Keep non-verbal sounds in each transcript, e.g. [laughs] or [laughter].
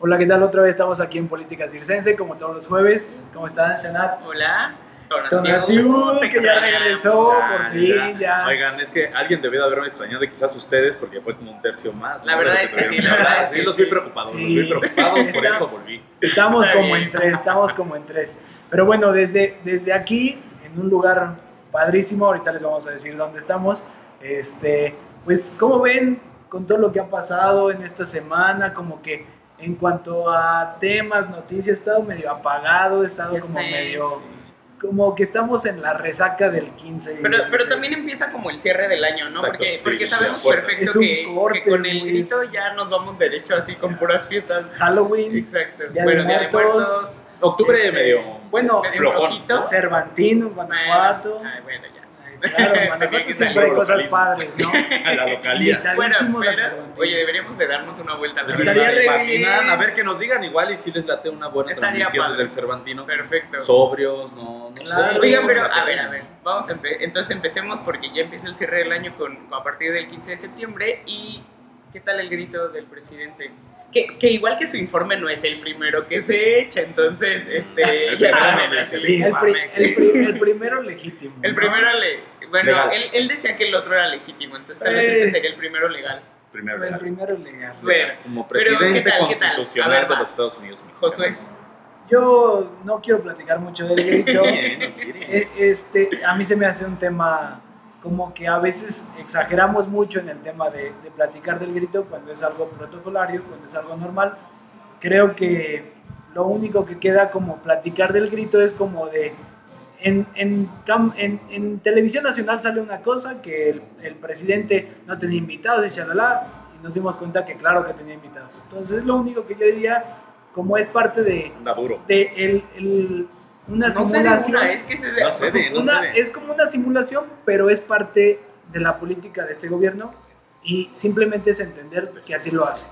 Hola, ¿qué tal? Otra vez estamos aquí en Política Circense, como todos los jueves. ¿Cómo están, Shanat? Hola. Tonatiu, que ya regresó, por fin, ya. Oigan, es que alguien debió de haberme extrañado, y quizás ustedes, porque fue como un tercio más. La verdad es que sí, la verdad es que sí. los vi preocupados, los vi preocupados, por eso volví. Estamos como en tres, estamos como en tres. Pero bueno, desde, desde aquí, en un lugar padrísimo, ahorita les vamos a decir dónde estamos. Este, pues, ¿cómo ven con todo lo que ha pasado en esta semana? Como que en cuanto a temas, noticias, he estado medio apagado, he estado como medio... Como que estamos en la resaca del 15. pero, pero también empieza como el cierre del año, ¿no? porque, porque sabemos perfecto que, con el grito ya nos vamos derecho así con puras fiestas. Halloween. Exacto. bueno, Día de Muertos. Octubre este, medio. Bueno, flojón. Cervantino, Guanajuato. Ay, bueno. Claro, [laughs] Guanajuato siempre hay cosas padres, ¿no? [laughs] A la localidad. Bueno, oye, deberíamos de darnos una vuelta. A Estaría re A ver que nos digan igual y si les late una buena transmisión desde el Cervantino. Perfecto. Sobrios, no, no sé. Oigan, pero a ver, a ver, vamos a entonces empecemos porque ya empieza el cierre del año con, a partir del 15 de septiembre y ¿qué tal el grito del presidente? Que, que, igual que su informe no es el primero que se echa, entonces, este, [laughs] el, el, primero legítimo. El primero le, bueno, él, él, decía que el otro era legítimo, entonces tal vez este sería el primero legal. Primero legal. El primero legal. Bueno, como presidente tal, constitucional ver, de los Estados Unidos. Josué. Yo no quiero platicar mucho del grito. [laughs] Eh, este, a mí se me hace un tema como que a veces exageramos mucho en el tema de, de, platicar del grito cuando es algo protocolario, cuando es algo normal. Creo que lo único que queda como platicar del grito es como de en, en, en, en, televisión nacional sale una cosa que el, el, presidente no tenía invitados y shalala, y nos dimos cuenta que claro que tenía invitados. Entonces lo único que yo diría, como es parte de, de el, el, una simulación. es, que se no una, es como una simulación, pero es parte de la política de este gobierno y simplemente es entender que así lo hace.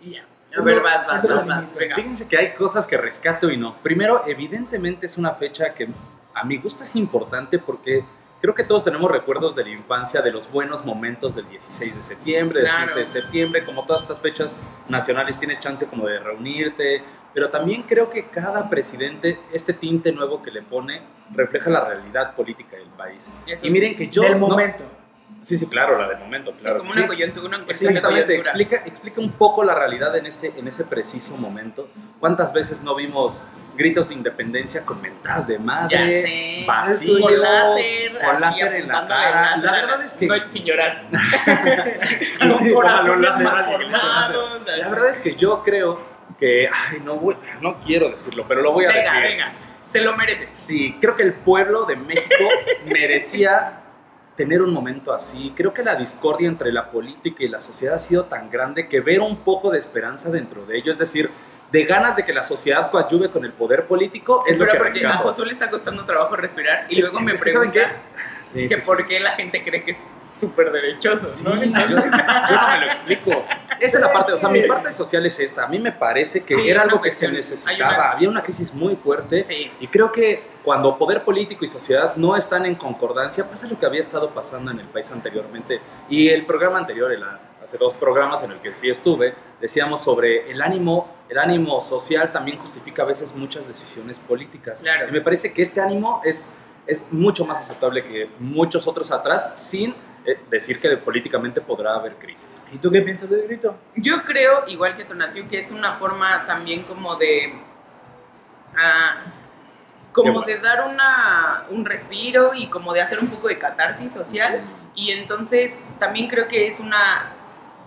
Y ya. A ver, vas, vas, vas, Fíjense que hay cosas que rescato y no. Primero, evidentemente es una fecha que a mi gusto es importante porque creo que todos tenemos recuerdos de la infancia, de los buenos momentos del 16 de septiembre, del 15 de septiembre, como todas estas fechas nacionales tienes chance como de reunirte, pero también creo que cada presidente, este tinte nuevo que le pone, refleja la realidad política del país. y miren que yo... Del momento. Sí, sí, claro, la del momento, claro. como una coyuntura, una Exactamente, explica, explica un poco la realidad en ese, en ese preciso momento. ¿Cuántas veces no vimos gritos de independencia con mentadas de madre, vacíos, con láser, con láser en la cara? La verdad es que... No, sin llorar. [laughs] [laughs] La verdad es que yo creo que... Ay, no, no quiero decirlo, pero lo voy a venga, decir. Venga, se lo merece. Sí, creo que el pueblo de México [laughs] merecía tener un momento así. Creo que la discordia entre la política y la sociedad ha sido tan grande que ver un poco de esperanza dentro de ello, es decir, de ganas de que la sociedad coadyuve con el poder político, es lo que porque a Josué le está costando trabajo respirar y luego me pregunta que por qué la gente cree que es súper derechoso, ¿no? yo, yo, no me lo explico. Esa es la parte, o sea, mi parte social es esta. A mí me parece que era algo que se necesitaba. Había una crisis muy fuerte y creo que cuando poder político y sociedad no están en concordancia, pasa lo que había estado pasando en el país anteriormente. Y el programa anterior, el, hace dos programas en el que sí estuve, decíamos sobre el ánimo, el ánimo social también justifica a veces muchas decisiones políticas. Claro. Y me parece que este ánimo es, es mucho más aceptable que muchos otros atrás, sin eh, decir que políticamente podrá haber crisis. ¿Y tú qué piensas de grito? Yo creo, igual que Tonatiu, que es una forma también como de... Uh, como de dar una, un respiro y como de hacer un poco de catarsis social. Y entonces también creo que es una,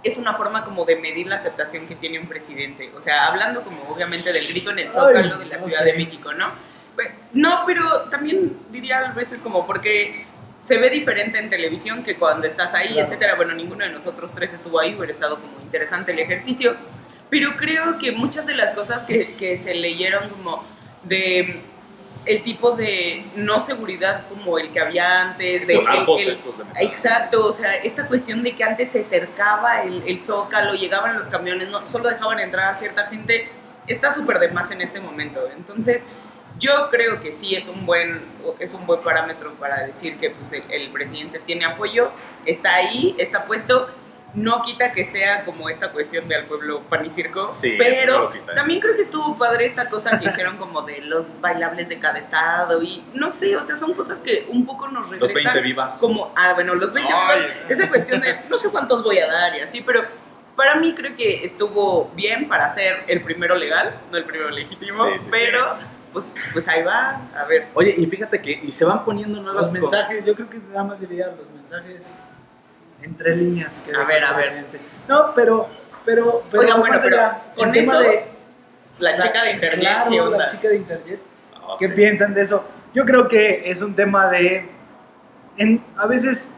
es una forma como de medir la aceptación que tiene un presidente. O sea, hablando como obviamente del grito en el zócalo de la Ciudad de México, ¿no? No, pero también diría a veces como porque se ve diferente en televisión que cuando estás ahí, etcétera. Bueno, ninguno de nosotros tres estuvo ahí, hubiera estado como interesante el ejercicio. Pero creo que muchas de las cosas que, que se leyeron como de el tipo de no seguridad como el que había antes. De, el, exacto, o sea, esta cuestión de que antes se cercaba el, el zócalo, llegaban los camiones, no, solo dejaban entrar a cierta gente, está súper de más en este momento. Entonces, yo creo que sí es un buen, es un buen parámetro para decir que pues, el, el presidente tiene apoyo, está ahí, está puesto. No quita que sea como esta cuestión del pueblo pan y circo, pero ¿eh? también creo que estuvo padre esta cosa que hicieron como de los bailables de cada estado y no sé, o sea, son cosas que un poco nos regresan. Los 20 vivas. Como, ah, bueno, los 20 vivas, esa cuestión de no sé cuántos voy a dar y así, pero para mí creo que estuvo bien para ser el primero legal, no el primero legítimo, pero pues, pues ahí va, a ver. Oye, y fíjate que y se van poniendo nuevos mensajes, yo creo que nada más diría los mensajes entre líneas. Que a ver, a ver. No, pero, pero, pero Oigan, bueno, pero con eso, de, la, chica de internet, claro, la chica de internet, oh, ¿qué piensan de eso? Yo creo que es un tema de, en, a veces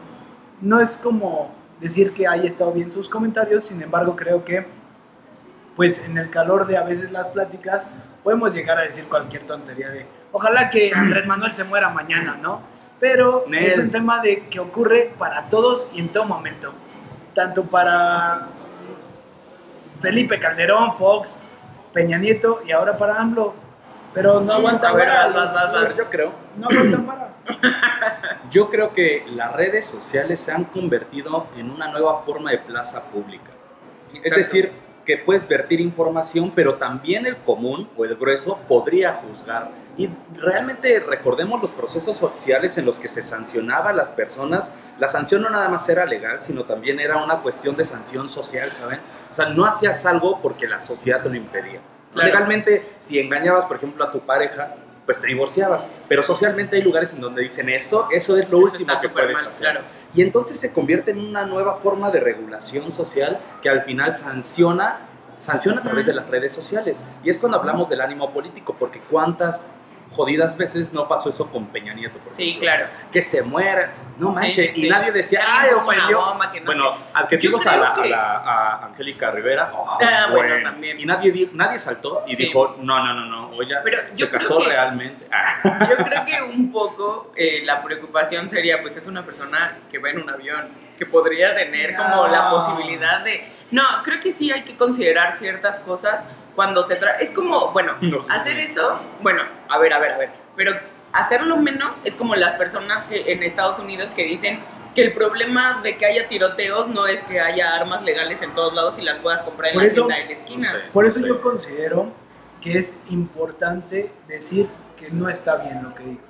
no es como decir que haya estado bien sus comentarios, sin embargo creo que pues en el calor de a veces las pláticas podemos llegar a decir cualquier tontería de ojalá que Andrés Manuel se muera mañana, ¿no? Pero es un tema de que ocurre para todos y en todo momento. Tanto para Felipe Calderón, Fox, Peña Nieto y ahora para AMLO. Pero no aguanta para. Yo creo. No aguanta para. [laughs] Yo creo que las redes sociales se han convertido en una nueva forma de plaza pública. Es decir, que puedes vertir información, pero también el común o el grueso podría juzgar. Y realmente recordemos los procesos sociales en los que se sancionaba a las personas. La sanción no nada más era legal, sino también era una cuestión de sanción social, ¿saben? O sea, no hacías algo porque la sociedad te lo impedía. Legalmente, si engañabas, por ejemplo, a tu pareja, pues te divorciabas. Pero socialmente hay lugares en donde dicen eso, eso es lo último que puedes hacer. Y entonces se convierte en una nueva forma de regulación social que al final sanciona, sanciona a través de las redes sociales. Y es cuando hablamos del ánimo político, porque cuántas jodidas veces no pasó eso con Peña Nieto. sí, claro. Que se muera, no manches, y nadie decía, ay, que no bueno, adjetivos a, la, a, Angélica Rivera, oh, ah, bueno, también. Y nadie, nadie saltó y dijo, no, no, no, no, oye, Pero se casó realmente. yo creo que un poco eh, la preocupación sería, pues es una persona que va en un avión, que podría tener como la posibilidad de... No, creo que sí hay que considerar ciertas cosas cuando se trata, es como, bueno, hacer eso, bueno, a ver, a ver, a ver, pero hacerlo menos es como las personas que en Estados Unidos que dicen que el problema de que haya tiroteos no es que haya armas legales en todos lados y las puedas comprar en la tienda de la esquina. por eso yo considero que es importante decir que no está bien lo que digo.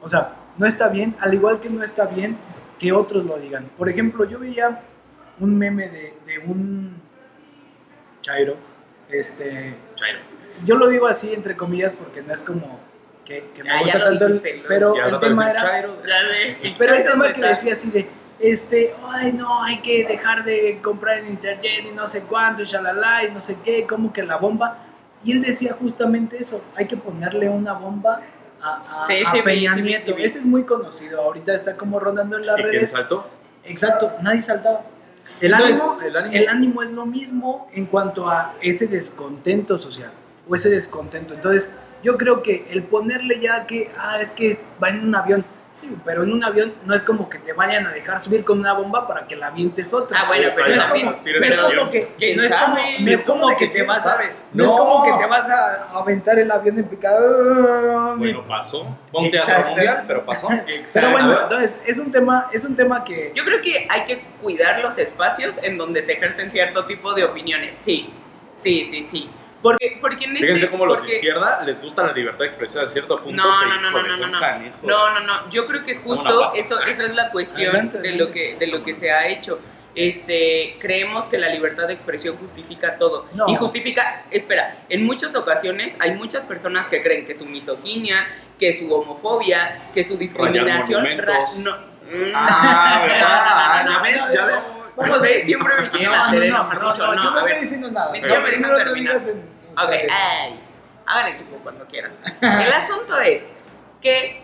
O sea, no está bien, al igual que no está bien que otros lo digan. Por ejemplo, yo veía un meme de, de un Chairo este, yo lo digo así entre comillas porque no es como que, me ah, gusta tanto el, pero el tema era pero el tema que decía así de este, ay no, hay que dejar de comprar en internet y no sé cuánto, y shalala, y no sé qué, como que la bomba. Y él decía justamente eso, hay que ponerle una bomba a, a, Peña Nieto. Ese es muy conocido, ahorita está como rondando en las ¿Y redes. ¿Quién saltó? Exacto, nadie saltaba. El ánimo, el ánimo, es lo mismo en cuanto a ese descontento social o ese descontento. Entonces, yo creo que el ponerle ya que, ah, es que va en un avión, sí, pero en un avión no es como que te vayan a dejar subir con una bomba para que la avientes otra. Ah, bueno, pero, no es como, que, no es como, no es como que te vas a, no, es como que te vas a aventar el avión en picado. Bueno, pasó. Ponte a mundial, pero pasó. [laughs] Pero bueno, entonces es un tema, es un tema que yo creo que hay que cuidar los espacios en donde se ejercen cierto tipo de opiniones. Sí, sí, sí, sí. Porque, porque en este, Fíjense cómo los de izquierda les gusta la libertad de expresión a cierto punto. No, no, no, no, no, no, no. No, no, no. Yo creo que justo eso, eso es la cuestión de lo que, de lo que se ha hecho. Este, creemos que la libertad de expresión justifica todo. Y justifica, espera, en muchas ocasiones hay muchas personas que creen que su misoginia, que su homofobia, que su discriminación... no, ah, [laughs] ¿verdad? No, no, no, ya ver, siempre me quieren hacer enojar mucho. No, yo no estoy diciendo nada. Me dejan terminar. Ok, ay, hagan equipo cuando quieran. El asunto es que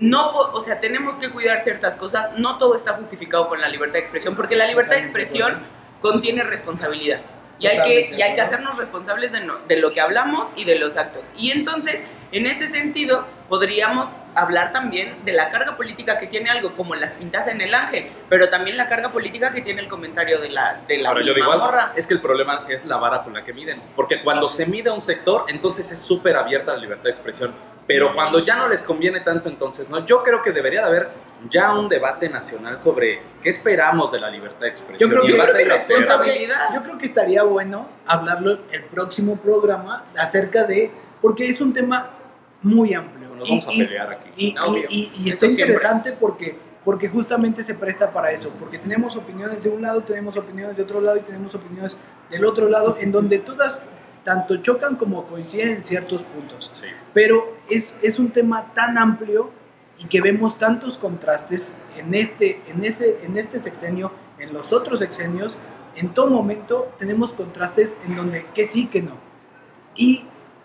no, o sea, tenemos que cuidar ciertas cosas. No todo está justificado con la libertad de expresión, porque la libertad de expresión contiene responsabilidad. Y hay, que, y hay que hacernos responsables de, de lo que hablamos y de los actos. Y entonces, en ese sentido, podríamos hablar también de la carga política que tiene algo como las pintas en el ángel, pero también la carga política que tiene el comentario de la, de la Ahora, yo digo es que el problema es la vara con la que miden, porque cuando se mide un sector, entonces es súper abierta la libertad de expresión pero cuando ya no les conviene tanto, entonces no. Yo creo que debería de haber ya un debate nacional sobre qué esperamos de la libertad de expresión. Yo creo, que, responsabilidad. yo creo que estaría bueno hablarlo el próximo programa acerca de, porque es un tema muy amplio. Nos vamos a pelear aquí. Y, y, y es interesante porque, porque justamente se presta para eso, porque tenemos opiniones de un lado, tenemos opiniones de otro lado y tenemos opiniones del otro lado, en donde todas tanto chocan como coinciden en ciertos puntos. Pero es, es un tema tan amplio y que vemos tantos contrastes en este, en, ese, en este sexenio, en los otros sexenios, en todo momento tenemos contrastes en donde que sí, que no. Y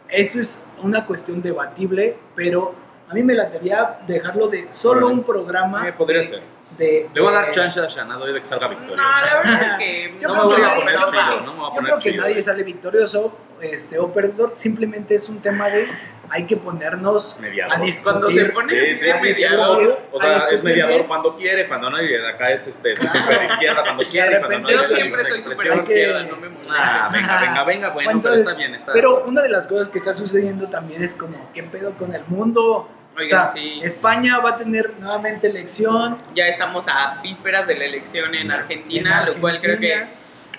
eso es una cuestión debatible, pero a mí me latería dejarlo de solo un programa. podría ser. Le voy a dar chance a Shanado de que salga victorioso. No, la verdad es que [laughs] no me voy a poner chido, no me voy a poner Yo creo que nadie sale victorioso este, o perdedor, simplemente es un tema de hay que ponernos mediador. a discutir. Cuando se pone sí, mediador, o sea, es mediador cuando quiere, cuando no, y acá es este, super izquierda cuando quiere, cuando no. Yo siempre soy super izquierda, no me molesta. Ah, venga, venga, venga, bueno, pero está bien, está Pero una de las cosas que está sucediendo también es como, ¿qué pedo con el mundo? Oigan, o sea, sí. España va a tener nuevamente elección. Ya estamos a vísperas de la elección en Argentina, lo cual creo que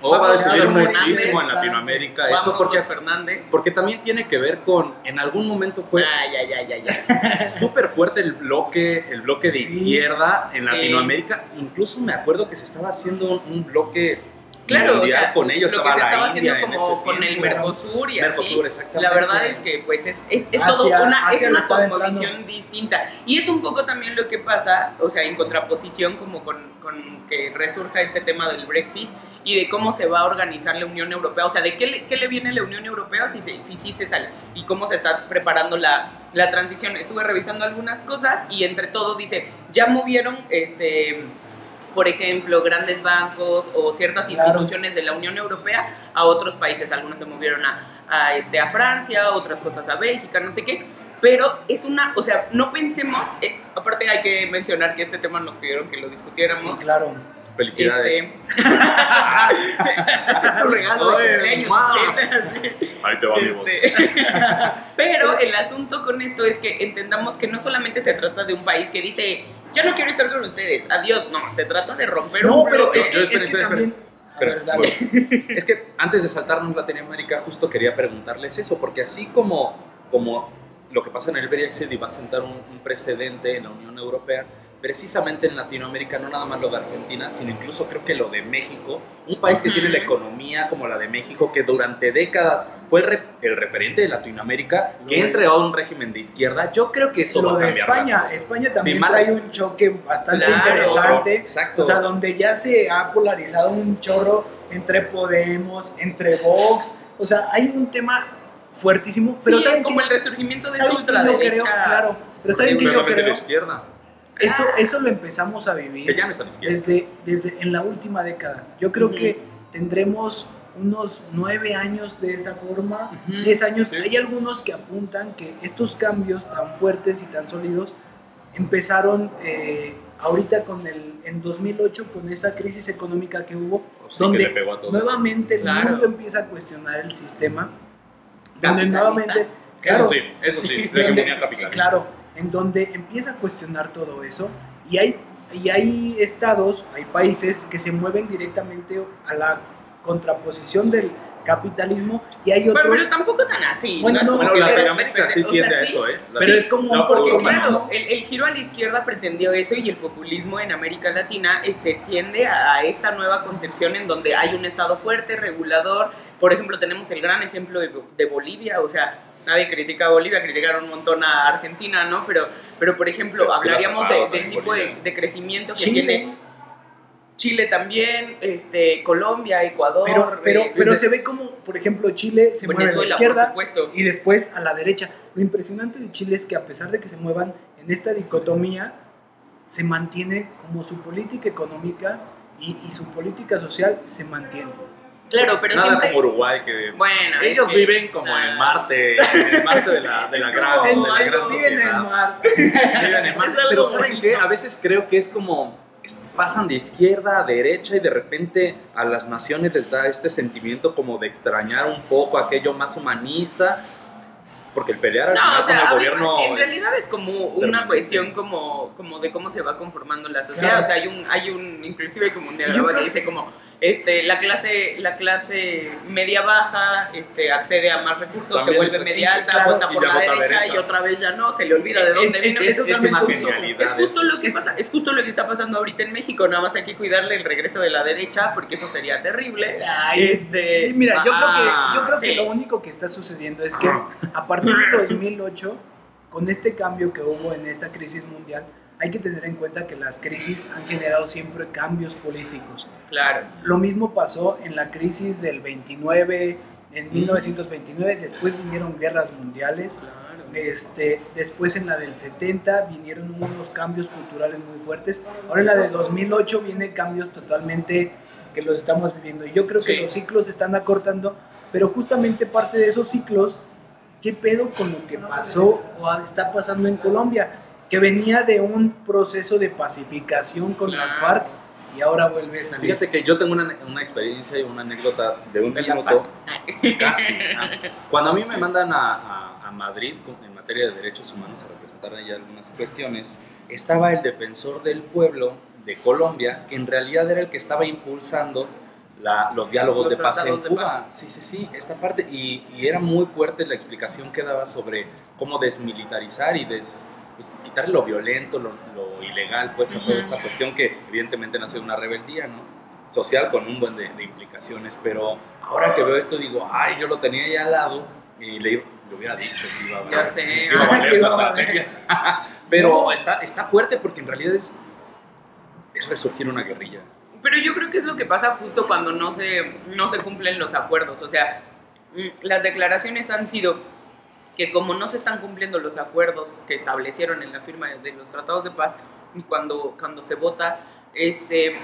o va a decidir muchísimo en Latinoamérica eso porque Fernández. porque también tiene que ver con en algún momento fue [laughs] súper fuerte el bloque el bloque de izquierda en Latinoamérica. Incluso me acuerdo que se estaba haciendo un bloque claro, o sea, con ellos lo que se estaba haciendo como con el Mercosur y Mercosur, así. La verdad es que pues es, es, es todo una, es una composición distinta. Y es un poco también lo que pasa, o sea, en contraposición como con, con, que resurja este tema del Brexit y de cómo se va a organizar la Unión Europea, o sea, de qué le, qué le viene la Unión Europea si sí si, si, se sale y cómo se está preparando la, la transición. Estuve revisando algunas cosas y entre todo dice, ya movieron este por ejemplo, grandes bancos o ciertas instituciones de la Unión Europea a otros países. Algunos se movieron a, a, este, a Francia, otras cosas a Bélgica, no sé qué. Pero es una, o sea, no pensemos, eh, aparte hay que mencionar que este tema nos pidieron que lo discutiéramos. Sí, claro. Felicidades. Este... [laughs] es tu regalo de cumpleaños. Ahí te va mi voz. Este, [laughs] pero el asunto con esto es que entendamos que no solamente se trata de un país que dice ya no quiero estar con ustedes, adiós. No, se trata de romper no, un pero es, que, es que también... es que antes de saltarnos Latinoamérica, justo quería preguntarles eso, porque así como, como lo que pasa en el Brexit y va a sentar un, un precedente en la Unión Europea, precisamente en Latinoamérica, no nada más lo de Argentina, sino incluso creo que lo de México, un país que tiene la economía como la de México, que durante décadas fue el, referente de Latinoamérica, que ha entregado un régimen de izquierda, yo creo que eso lo va a cambiar España, España también trae un choque bastante interesante, exacto. o sea, donde ya se ha polarizado un chorro entre Podemos, entre Vox, o sea, hay un tema fuertísimo, pero sí, como el resurgimiento de esta ultraderecha. Creo, claro, pero ¿saben que yo creo? De la izquierda eso, eso lo empezamos a vivir desde, desde en la última década. Yo creo que tendremos unos nueve años de esa forma, diez años. Hay algunos que apuntan que estos cambios tan fuertes y tan sólidos empezaron eh, ahorita con el, en 2008 con esa crisis económica que hubo, oh, donde nuevamente el mundo empieza a cuestionar el sistema, donde nuevamente... Claro, eso sí, eso sí, [laughs] la hegemonía capitalista. Claro, en donde empieza a cuestionar todo eso y hay, y hay estados, hay países que se mueven directamente a la contraposición del capitalismo y hay otros... Bueno, pero tampoco tan así. Bueno, no, no, Latinoamérica sí tiende a eso, ¿eh? pero es como un porque claro, el, el, giro a la izquierda pretendió eso y el populismo en América Latina este, tiende a, a esta nueva concepción en donde hay un estado fuerte, regulador. Por ejemplo, tenemos el gran ejemplo de, de Bolivia, o sea, nadie critica a Bolivia, criticaron un montón a Argentina, ¿no? Pero, pero por ejemplo, hablaríamos de, del tipo de, de, crecimiento que tiene Chile también, este, Colombia, Ecuador. Pero, pero, eh, pero se ve como, por ejemplo, Chile se mueve a la izquierda y después a la derecha. Lo impresionante de Chile es que a pesar de que se muevan en esta dicotomía, se mantiene como su política económica y, y su política social se mantiene. Claro, pero Nada siempre... como Uruguay, que bueno, ellos viven como en Marte, en el Marte de la, de la [laughs] gran, de la gran sociedad. Viven en Marte. [laughs] viven en Marte, pero ¿saben qué? A veces creo que es como pasan de izquierda a derecha y de repente a las naciones les da este sentimiento como de extrañar un poco aquello más humanista porque el pelear al no, o sea, el gobierno en realidad es como una cuestión como, como de cómo se va conformando la sociedad, o sea, hay un, hay un, inclusive como un diálogo que dice como este, la clase, la clase media baja este, accede a más recursos, se vuelve media alta, vota por la, derecha, y otra vez ya no, se le olvida de dónde vino. Es, es, justo, lo que pasa, es justo lo que está pasando ahorita en México, nada más hay que cuidarle el regreso de la derecha porque eso sería terrible. este, mira, yo creo que, yo creo que lo único que está sucediendo es que a partir de [laughs] 2008, con este cambio que hubo en esta crisis mundial, hay que tener en cuenta que las crisis han generado siempre cambios políticos. Claro. Lo mismo pasó en la crisis del 29, en 1929, después vinieron guerras mundiales. Este, después en la del 70 vinieron unos cambios culturales muy fuertes. Ahora en la de 2008 vienen cambios totalmente que los estamos viviendo. Y yo creo que los ciclos se están acortando, pero justamente parte de esos ciclos, ¿qué pedo con lo que pasó o está pasando en Colombia? Que venía de un proceso de pacificación con las FARC y ahora vuelve a salir. Fíjate que yo tengo una, una experiencia y una anécdota de un minuto, [laughs] casi. Cuando a mí me mandan a, a, Madrid en materia de derechos humanos a representar ahí algunas cuestiones, estaba el defensor del pueblo de Colombia, que en realidad era el que estaba impulsando la, los diálogos de paz en Cuba. Sí, sí, sí, esta parte. Y, y, era muy fuerte la explicación que daba sobre cómo desmilitarizar y des, pues, quitarle lo violento, lo, ilegal, pues, a toda esta cuestión que evidentemente nace de una rebeldía, ¿no? Social con un buen de, implicaciones, pero ahora que veo esto digo, ay, yo lo tenía ahí al lado y le, hubiera dicho que iba a valer, ya sé. pero está, está fuerte porque en realidad es, es resurgir una guerrilla. Pero yo creo que es lo que pasa justo cuando no se, no se cumplen los acuerdos, o sea, mm, las declaraciones han sido que como no se están cumpliendo los acuerdos que establecieron en la firma de los tratados de paz, y cuando, cuando se vota, este,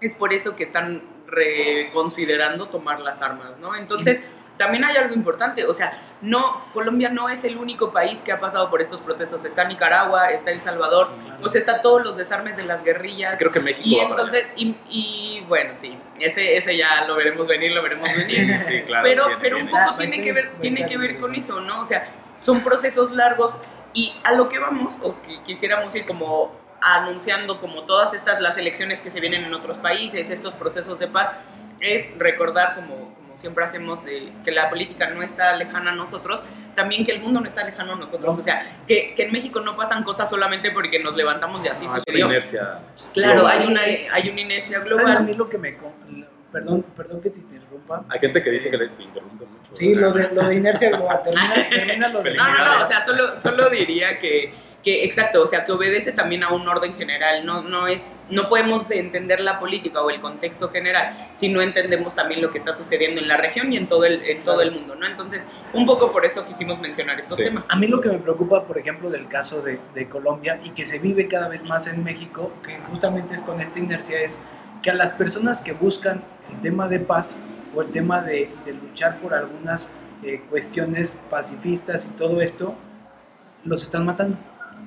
es por eso que están reconsiderando tomar las armas, ¿no? Entonces, también hay algo importante, o sea, no, Colombia no es el único país que ha pasado por estos procesos, está Nicaragua, está El Salvador, o sea, está todos los desarmes de las guerrillas. Creo que México. Y entonces, y, bueno, sí, ese, ese ya lo veremos venir, lo veremos venir. sí, claro, pero, pero un poco tiene que ver, tiene que ver con eso, ¿no? O sea, son procesos largos y a lo que vamos, o que quisiéramos ir como anunciando como todas estas las elecciones que se vienen en otros países, estos procesos de paz, es recordar como, como siempre hacemos de que la política no está lejana a nosotros, también que el mundo no está lejano a nosotros, o sea, que, que, en México no pasan cosas solamente porque nos levantamos y así ah, sucedió. inercia claro, hay una, hay una inercia global. a mí lo que me... Perdón, perdón que te interrumpa. Hay gente que dice que te interrumpe mucho. Sí, lo de, lo de inercia global. Termina, termina lo de... No, no, no, o sea, solo, solo diría que que exacto, o sea, que obedece también a un orden general, no, no es, no podemos entender la política o el contexto general si no entendemos también lo que está sucediendo en la región y en todo el, en todo el mundo, ¿no? Entonces, un poco por eso quisimos mencionar estos temas. A mí lo que me preocupa, por ejemplo, del caso de, de Colombia y que se vive cada vez más en México, que justamente es con esta inercia, es que a las personas que buscan el tema de paz o el tema de, de luchar por algunas eh, cuestiones pacifistas y todo esto, los están matando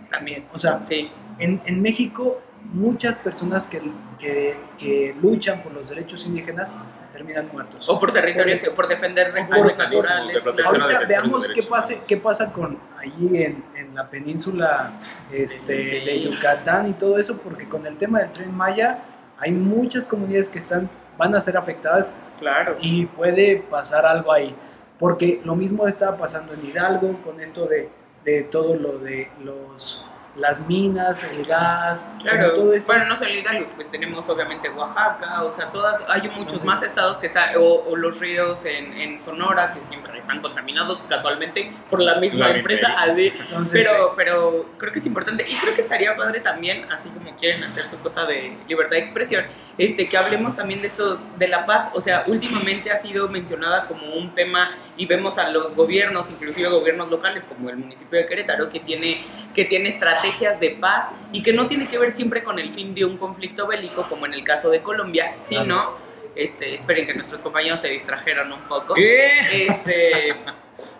también. O sea, sí. en, en México muchas personas que, que, que, luchan por los derechos indígenas terminan muertos. O por territorios, por, por defender recursos naturales. Ahorita veamos qué pasa, qué pasa con allí en, en la península este, de Yucatán y todo eso, porque con el tema del tren Maya hay muchas comunidades que están, van a ser afectadas claro. y puede pasar algo ahí. Porque lo mismo estaba pasando en Hidalgo con esto de de todo lo de los las minas, el gas, claro. todo eso. Bueno, no solo Hidalgo, pues tenemos obviamente Oaxaca, o sea, todas, hay muchos más estados que están, o, los ríos en, en, Sonora que siempre están contaminados casualmente por la misma empresa, así. pero, pero creo que es importante y creo que estaría padre también, así como quieren hacer su cosa de libertad de expresión, este, que hablemos también de esto, de la paz, o sea, últimamente ha sido mencionada como un tema y vemos a los gobiernos, inclusive gobiernos locales como el municipio de Querétaro, que tiene, que tiene estrategias de paz y que no tiene que ver siempre con el fin de un conflicto bélico, como en el caso de Colombia, sino, este, esperen que nuestros compañeros se distrajeron un poco. ¿Qué? Este,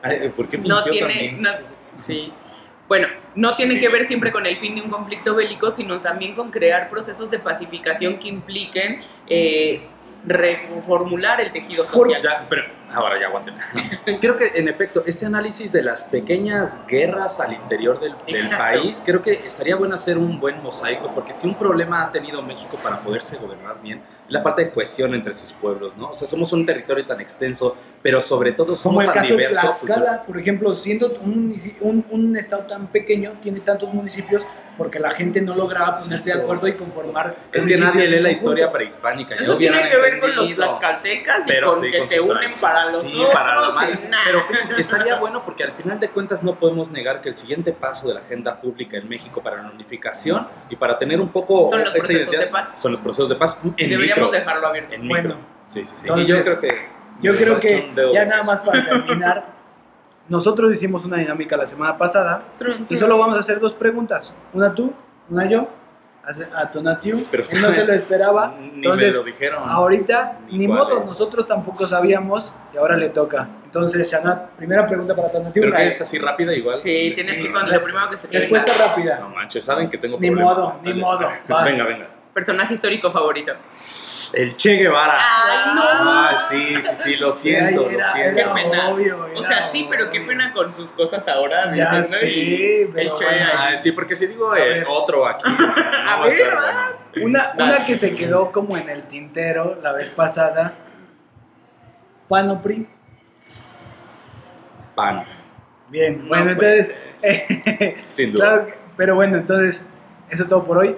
[laughs] ¿Por qué no tiene, no, sí. Bueno, no tiene que ver siempre con el fin de un conflicto bélico, sino también con crear procesos de pacificación que impliquen eh, reformular el tejido social. pero Ahora ya aguanten. [laughs] creo que en efecto, ese análisis de las pequeñas guerras al interior del, del, país, creo que estaría bueno hacer un buen mosaico, porque si un problema ha tenido México para poderse gobernar bien, es la falta de cohesión entre sus pueblos, ¿no? O sea, somos un territorio tan extenso, pero sobre todo somos Como el tan caso de diversos. Tlaxcala, por ejemplo, siendo un, un, un estado tan pequeño, tiene tantos municipios porque la gente no lograba ponerse de acuerdo y conformar. Es que nadie lee la historia prehispánica. Eso tiene que ver con los tlaxcaltecas y Pero con sí, que con se unen tradiciones. Para los Sí, otros. para madre. y nah. Pero fíjense, estaría bueno porque al final de cuentas no podemos negar que el siguiente paso de la agenda pública en México para la unificación y para tener un poco Son los esta procesos identidad, de paz. son los procesos de paz en Deberíamos micro. dejarlo abierto. En Bueno, micro. Sí, sí, sí. entonces, y yo creo que Yo creo que ya nada más para terminar, [laughs] nosotros hicimos una dinámica la semana pasada y solo vamos a hacer dos preguntas. Una tú, una yo, a- a Tonatiu. Pero Él no se lo esperaba. [laughs] Ni Entonces, me lo dijeron. ahorita, Ni ni modo, es. nosotros tampoco sabíamos y ahora le toca. Entonces, Shanat, primera pregunta para Tonatiu. Pero que es así rápida igual. Sí, tienes que con lo primero que se te Respuesta venga. rápida. No manches, saben que tengo Ni problemas modo, ni modo. [laughs] Vas. Venga, venga. Personaje histórico favorito. El Che Guevara. Ay, no. Ah, sí, sí, sí, lo siento, Era- lo siento. Qué pena. obvio, O sea, sí, pero qué pena con sus cosas ahora. Ya dices, ¿no? sí, pero el Che, bueno. Ah, sí, porque si digo eh, otro aquí, [laughs] no va a ver, estar ¿verdad? bueno. Una, una que se quedó como en el tintero la vez pasada. Panopri. Pan, Bien, No bueno, puede entonces. [laughs] sin duda. claro, que- pero bueno, entonces, eso es todo por hoy.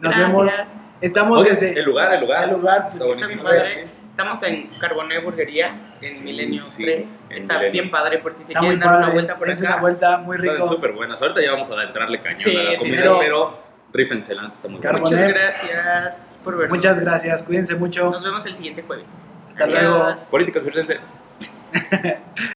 Nos Gracias. vemos. Estamos Oigan, desde el lugar, el lugar. el lugar, pues, Está buenísimo. Estamos en Carboné Burguería, en Sí, Milenio sí, sí, 3. en Está Milenio. bien padre por si se Está quieren dar una vuelta por es acá. una vuelta muy Saben rico. súper buenas. Ahorita ya vamos a entrarle cañón Sí, a la comida, sí. pero rífensela, está muy. Muchas gracias por vernos. Muchas gracias, cuídense mucho. Nos vemos el siguiente jueves. Hasta luego. Adiós. Política circense. [laughs]